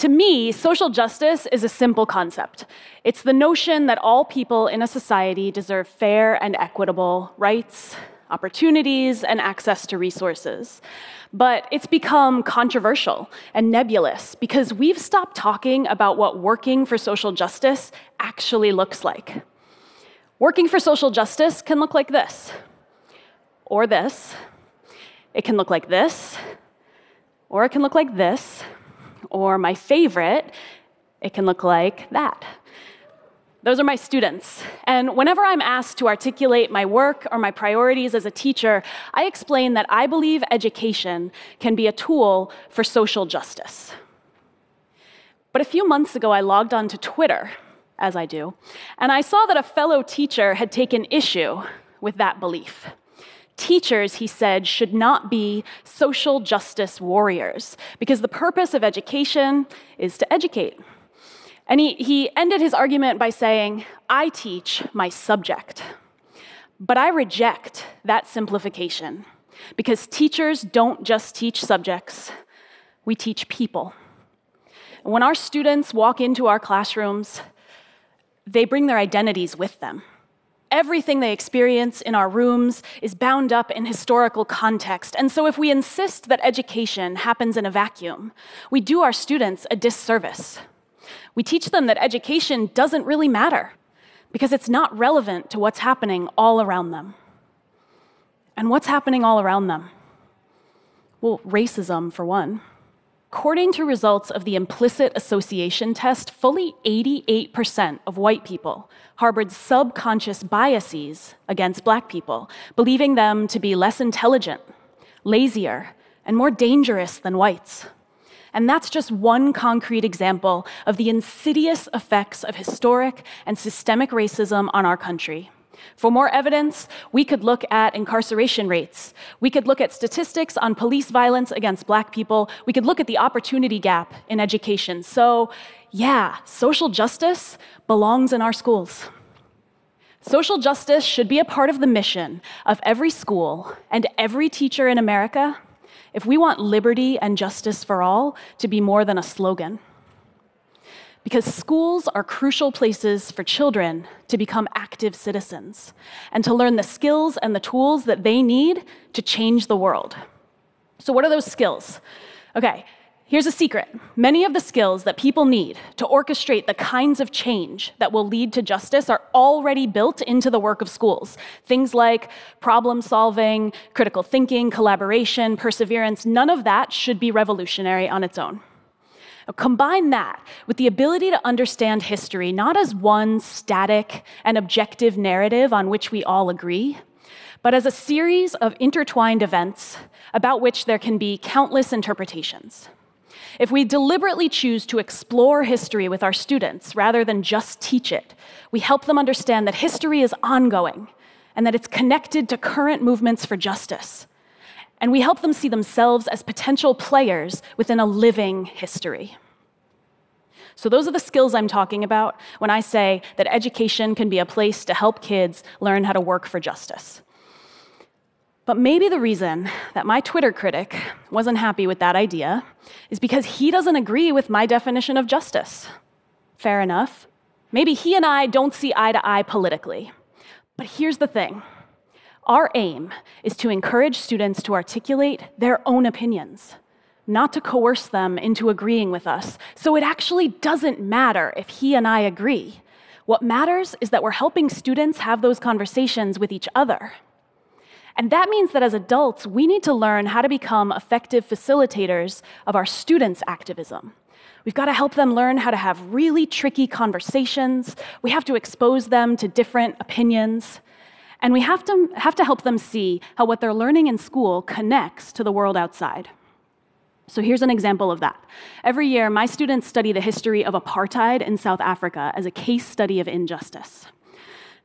To me, social justice is a simple concept. It's the notion that all people in a society deserve fair and equitable rights, opportunities, and access to resources. But it's become controversial and nebulous because we've stopped talking about what working for social justice actually looks like. Working for social justice can look like this, or this. It can look like this, or it can look like this, or my favorite, it can look like that. Those are my students. And whenever I'm asked to articulate my work or my priorities as a teacher, I explain that I believe education can be a tool for social justice. But a few months ago, I logged onto Twitter, as I do, and I saw that a fellow teacher had taken issue with that belief. Teachers, he said, should not be social justice warriors because the purpose of education is to educate. And he, he ended his argument by saying, I teach my subject. But I reject that simplification because teachers don't just teach subjects, we teach people. When our students walk into our classrooms, they bring their identities with them. Everything they experience in our rooms is bound up in historical context. And so, if we insist that education happens in a vacuum, we do our students a disservice. We teach them that education doesn't really matter because it's not relevant to what's happening all around them. And what's happening all around them? Well, racism, for one. According to results of the implicit association test, fully 88% of white people harbored subconscious biases against black people, believing them to be less intelligent, lazier, and more dangerous than whites. And that's just one concrete example of the insidious effects of historic and systemic racism on our country. For more evidence, we could look at incarceration rates. We could look at statistics on police violence against black people. We could look at the opportunity gap in education. So, yeah, social justice belongs in our schools. Social justice should be a part of the mission of every school and every teacher in America if we want liberty and justice for all to be more than a slogan because schools are crucial places for children to become active citizens and to learn the skills and the tools that they need to change the world. So, what are those skills? Okay, here's a secret. Many of the skills that people need to orchestrate the kinds of change that will lead to justice are already built into the work of schools. Things like problem solving, critical thinking, collaboration, perseverance, none of that should be revolutionary on its own. Now, combine that with the ability to understand history not as one static and objective narrative on which we all agree, but as a series of intertwined events about which there can be countless interpretations. If we deliberately choose to explore history with our students rather than just teach it, we help them understand that history is ongoing and that it's connected to current movements for justice and we help them see themselves as potential players within a living history. So, those are the skills I'm talking about when I say that education can be a place to help kids learn how to work for justice. But maybe the reason that my Twitter critic wasn't happy with that idea is because he doesn't agree with my definition of justice. Fair enough. Maybe he and I don't see eye to eye politically. But here's the thing our aim is to encourage students to articulate their own opinions, not to coerce them into agreeing with us. So it actually doesn't matter if he and I agree. What matters is that we're helping students have those conversations with each other. And that means that as adults, we need to learn how to become effective facilitators of our students' activism. We've got to help them learn how to have really tricky conversations. We have to expose them to different opinions. And we have to, have to help them see how what they're learning in school connects to the world outside. So here's an example of that. Every year, my students study the history of apartheid in South Africa as a case study of injustice.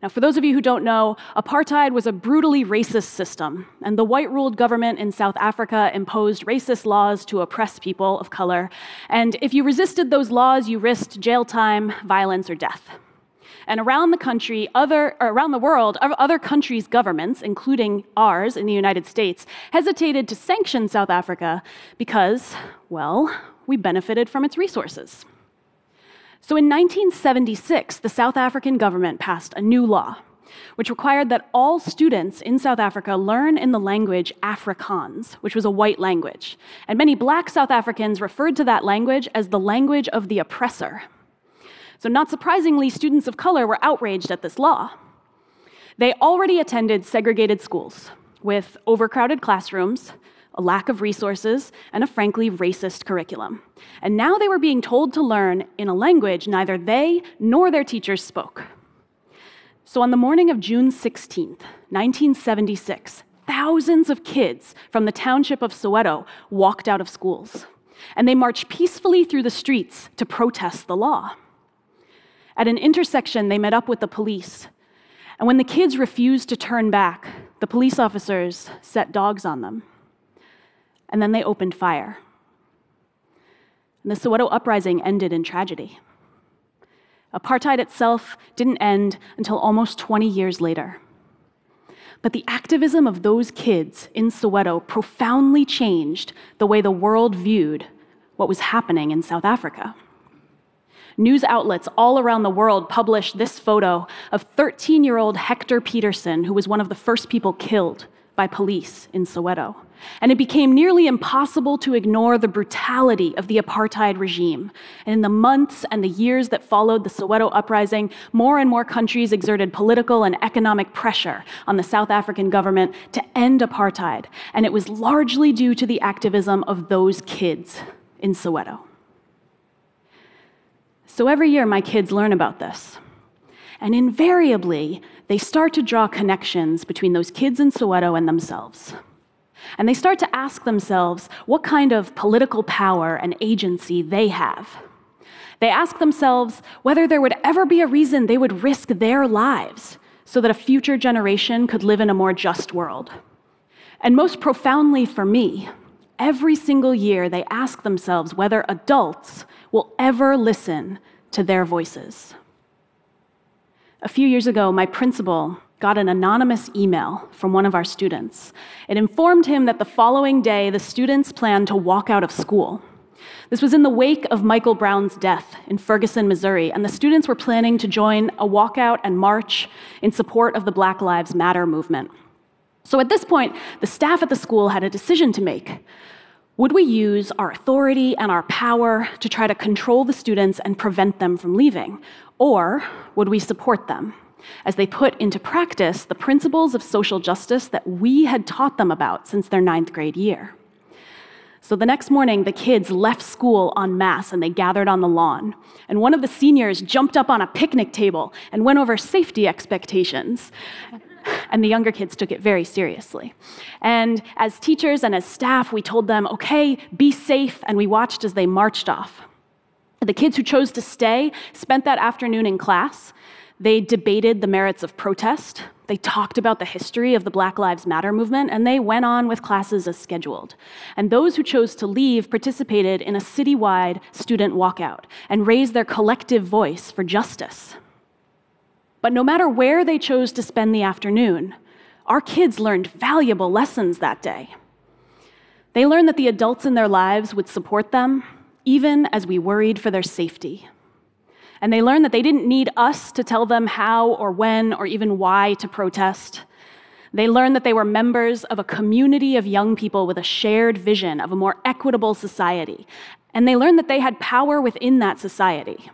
Now, for those of you who don't know, apartheid was a brutally racist system, and the white ruled government in South Africa imposed racist laws to oppress people of color. And if you resisted those laws, you risked jail time, violence, or death. And around the country, other, around the world, other countries' governments, including ours in the United States, hesitated to sanction South Africa because, well, we benefited from its resources. So in 1976, the South African government passed a new law which required that all students in South Africa learn in the language Afrikaans, which was a white language. And many black South Africans referred to that language as the language of the oppressor. So, not surprisingly, students of color were outraged at this law. They already attended segregated schools with overcrowded classrooms, a lack of resources, and a frankly racist curriculum. And now they were being told to learn in a language neither they nor their teachers spoke. So, on the morning of June 16th, 1976, thousands of kids from the township of Soweto walked out of schools. And they marched peacefully through the streets to protest the law. At an intersection, they met up with the police. And when the kids refused to turn back, the police officers set dogs on them. And then they opened fire. And the Soweto uprising ended in tragedy. Apartheid itself didn't end until almost 20 years later. But the activism of those kids in Soweto profoundly changed the way the world viewed what was happening in South Africa. News outlets all around the world published this photo of 13 year old Hector Pieterson, who was one of the first people killed by police in Soweto. And it became nearly impossible to ignore the brutality of the apartheid regime. And in the months and the years that followed the Soweto uprising, more and more countries exerted political and economic pressure on the South African government to end apartheid. And it was largely due to the activism of those kids in Soweto. So every year, my kids learn about this. And invariably, they start to draw connections between those kids in Soweto and themselves. And they start to ask themselves what kind of political power and agency they have. They ask themselves whether there would ever be a reason they would risk their lives so that a future generation could live in a more just world. And most profoundly for me, every single year they ask themselves whether adults will ever listen to their voices. A few years ago, my principal got an anonymous email from one of our students. It informed him that the following day, the students planned to walk out of school. This was in the wake of Michael Brown's death in Ferguson, Missouri, and the students were planning to join a walkout and march in support of the Black Lives Matter movement. So at this point, the staff at the school had a decision to make. Would we use our authority and our power to try to control the students and prevent them from leaving? Or would we support them as they put into practice the principles of social justice that we had taught them about since their ninth grade year? So the next morning, the kids left school en masse and they gathered on the lawn. And one of the seniors jumped up on a picnic table and went over safety expectations. And the younger kids took it very seriously. And as teachers and as staff, we told them, okay, be safe, and we watched as they marched off. The kids who chose to stay spent that afternoon in class. They debated the merits of protest. They talked about the history of the Black Lives Matter movement, and they went on with classes as scheduled. And those who chose to leave participated in a citywide student walkout and raised their collective voice for justice. But no matter where they chose to spend the afternoon, our kids learned valuable lessons that day. They learned that the adults in their lives would support them, even as we worried for their safety. And they learned that they didn't need us to tell them how or when or even why to protest. They learned that they were members of a community of young people with a shared vision of a more equitable society. And they learned that they had power within that society.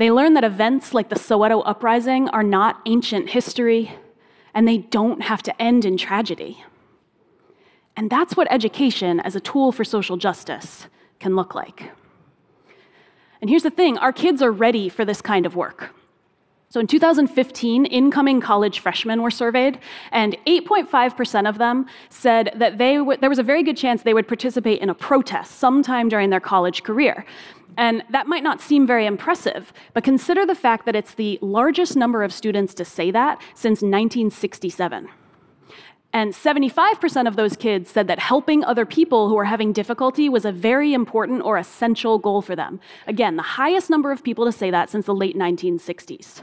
They learn that events like the Soweto uprising are not ancient history, and they don't have to end in tragedy. And that's what education as a tool for social justice can look like. And here's the thing our kids are ready for this kind of work. So in 2015, incoming college freshmen were surveyed, and 8.5% of them said that they w- there was a very good chance they would participate in a protest sometime during their college career. And that might not seem very impressive, but consider the fact that it's the largest number of students to say that since 1967. And 75% of those kids said that helping other people who are having difficulty was a very important or essential goal for them. Again, the highest number of people to say that since the late 1960s.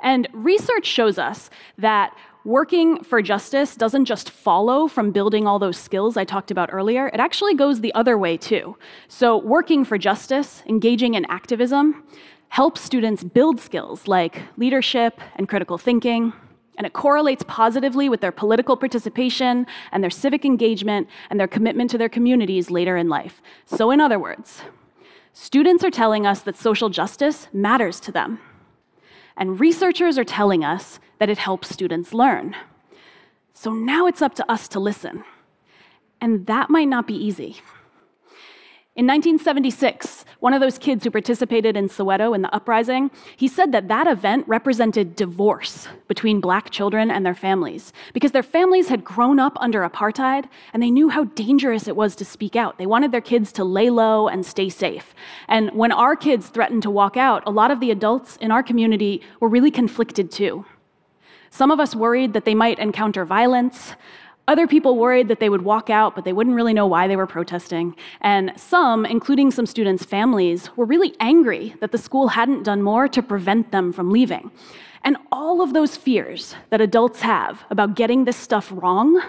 And research shows us that working for justice doesn't just follow from building all those skills I talked about earlier, it actually goes the other way too. So, working for justice, engaging in activism, helps students build skills like leadership and critical thinking, and it correlates positively with their political participation and their civic engagement and their commitment to their communities later in life. So, in other words, students are telling us that social justice matters to them. And researchers are telling us that it helps students learn. So now it's up to us to listen. And that might not be easy. In 1976, one of those kids who participated in Soweto in the uprising, he said that that event represented divorce between black children and their families because their families had grown up under apartheid and they knew how dangerous it was to speak out. They wanted their kids to lay low and stay safe. And when our kids threatened to walk out, a lot of the adults in our community were really conflicted too. Some of us worried that they might encounter violence. Other people worried that they would walk out, but they wouldn't really know why they were protesting. And some, including some students' families, were really angry that the school hadn't done more to prevent them from leaving. And all of those fears that adults have about getting this stuff wrong,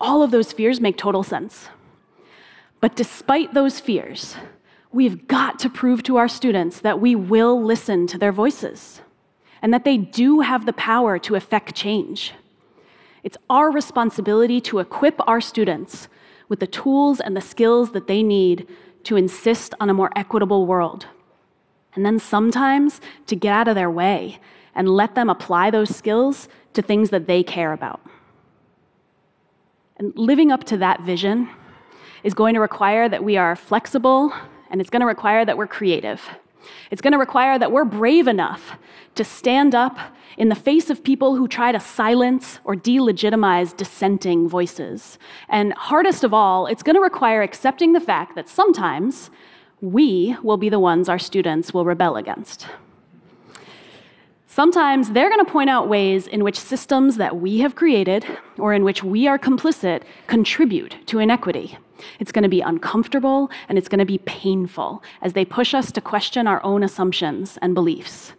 all of those fears make total sense. But despite those fears, we've got to prove to our students that we will listen to their voices and that they do have the power to affect change. It's our responsibility to equip our students with the tools and the skills that they need to insist on a more equitable world. And then sometimes to get out of their way and let them apply those skills to things that they care about. And living up to that vision is going to require that we are flexible and it's going to require that we're creative. It's going to require that we're brave enough to stand up in the face of people who try to silence or delegitimize dissenting voices. And hardest of all, it's going to require accepting the fact that sometimes we will be the ones our students will rebel against. Sometimes they're going to point out ways in which systems that we have created or in which we are complicit contribute to inequity. It's going to be uncomfortable and it's going to be painful as they push us to question our own assumptions and beliefs.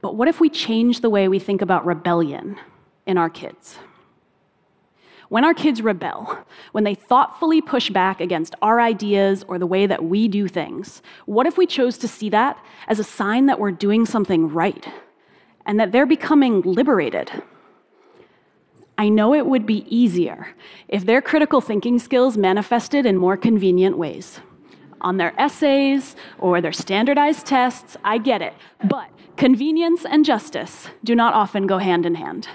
But what if we change the way we think about rebellion in our kids? When our kids rebel, when they thoughtfully push back against our ideas or the way that we do things, what if we chose to see that as a sign that we're doing something right and that they're becoming liberated? I know it would be easier if their critical thinking skills manifested in more convenient ways. On their essays or their standardized tests, I get it. But convenience and justice do not often go hand in hand.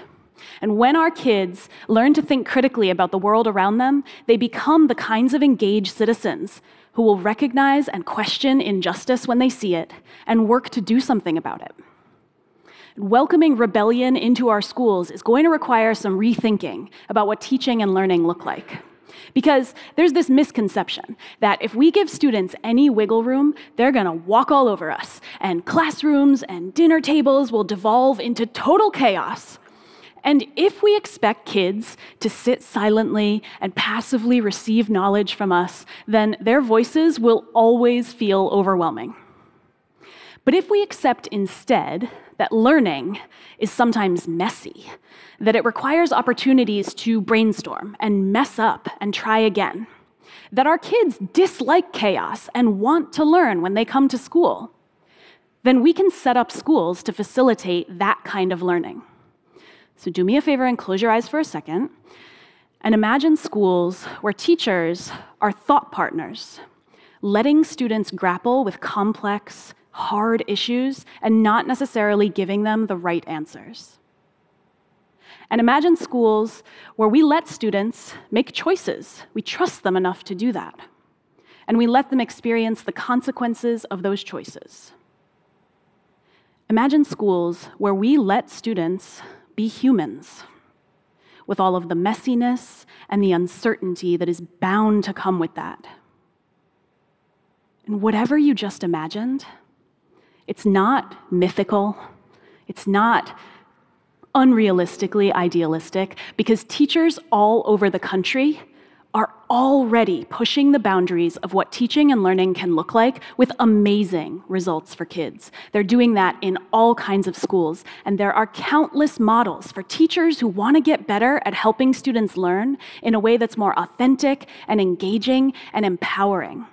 And when our kids learn to think critically about the world around them, they become the kinds of engaged citizens who will recognize and question injustice when they see it and work to do something about it. Welcoming rebellion into our schools is going to require some rethinking about what teaching and learning look like. Because there's this misconception that if we give students any wiggle room, they're gonna walk all over us, and classrooms and dinner tables will devolve into total chaos. And if we expect kids to sit silently and passively receive knowledge from us, then their voices will always feel overwhelming. But if we accept instead that learning is sometimes messy, that it requires opportunities to brainstorm and mess up and try again, that our kids dislike chaos and want to learn when they come to school, then we can set up schools to facilitate that kind of learning. So do me a favor and close your eyes for a second and imagine schools where teachers are thought partners, letting students grapple with complex, hard issues and not necessarily giving them the right answers. And imagine schools where we let students make choices. We trust them enough to do that. And we let them experience the consequences of those choices. Imagine schools where we let students be humans with all of the messiness and the uncertainty that is bound to come with that. And whatever you just imagined, it's not mythical. It's not unrealistically idealistic because teachers all over the country are already pushing the boundaries of what teaching and learning can look like with amazing results for kids. They're doing that in all kinds of schools, and there are countless models for teachers who want to get better at helping students learn in a way that's more authentic and engaging and empowering.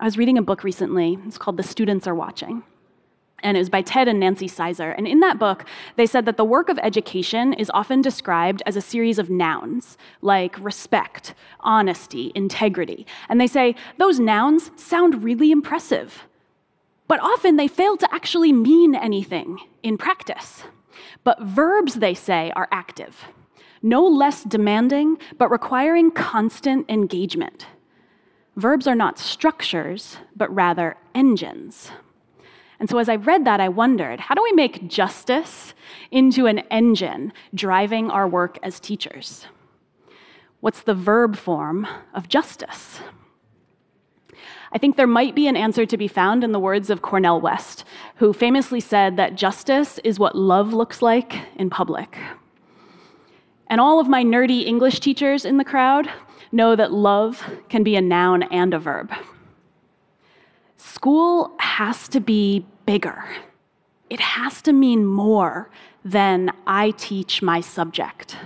I was reading a book recently, it's called The Students Are Watching and it was by Ted and Nancy Sizer. And in that book, they said that the work of education is often described as a series of nouns, like respect, honesty, integrity. And they say those nouns sound really impressive, but often they fail to actually mean anything in practice. But verbs, they say, are active, no less demanding, but requiring constant engagement. Verbs are not structures, but rather engines. And so as I read that, I wondered how do we make justice into an engine driving our work as teachers? What's the verb form of justice? I think there might be an answer to be found in the words of Cornel West, who famously said that justice is what love looks like in public. And all of my nerdy English teachers in the crowd know that love can be a noun and a verb. School has to be bigger. It has to mean more than I teach my subject.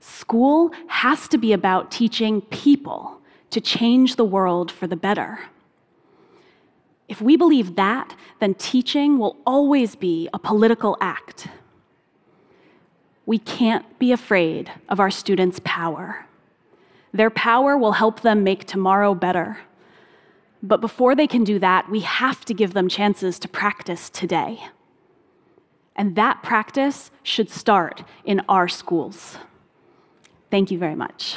School has to be about teaching people to change the world for the better. If we believe that, then teaching will always be a political act. We can't be afraid of our students' power. Their power will help them make tomorrow better. But before they can do that, we have to give them chances to practice today. And that practice should start in our schools. Thank you very much.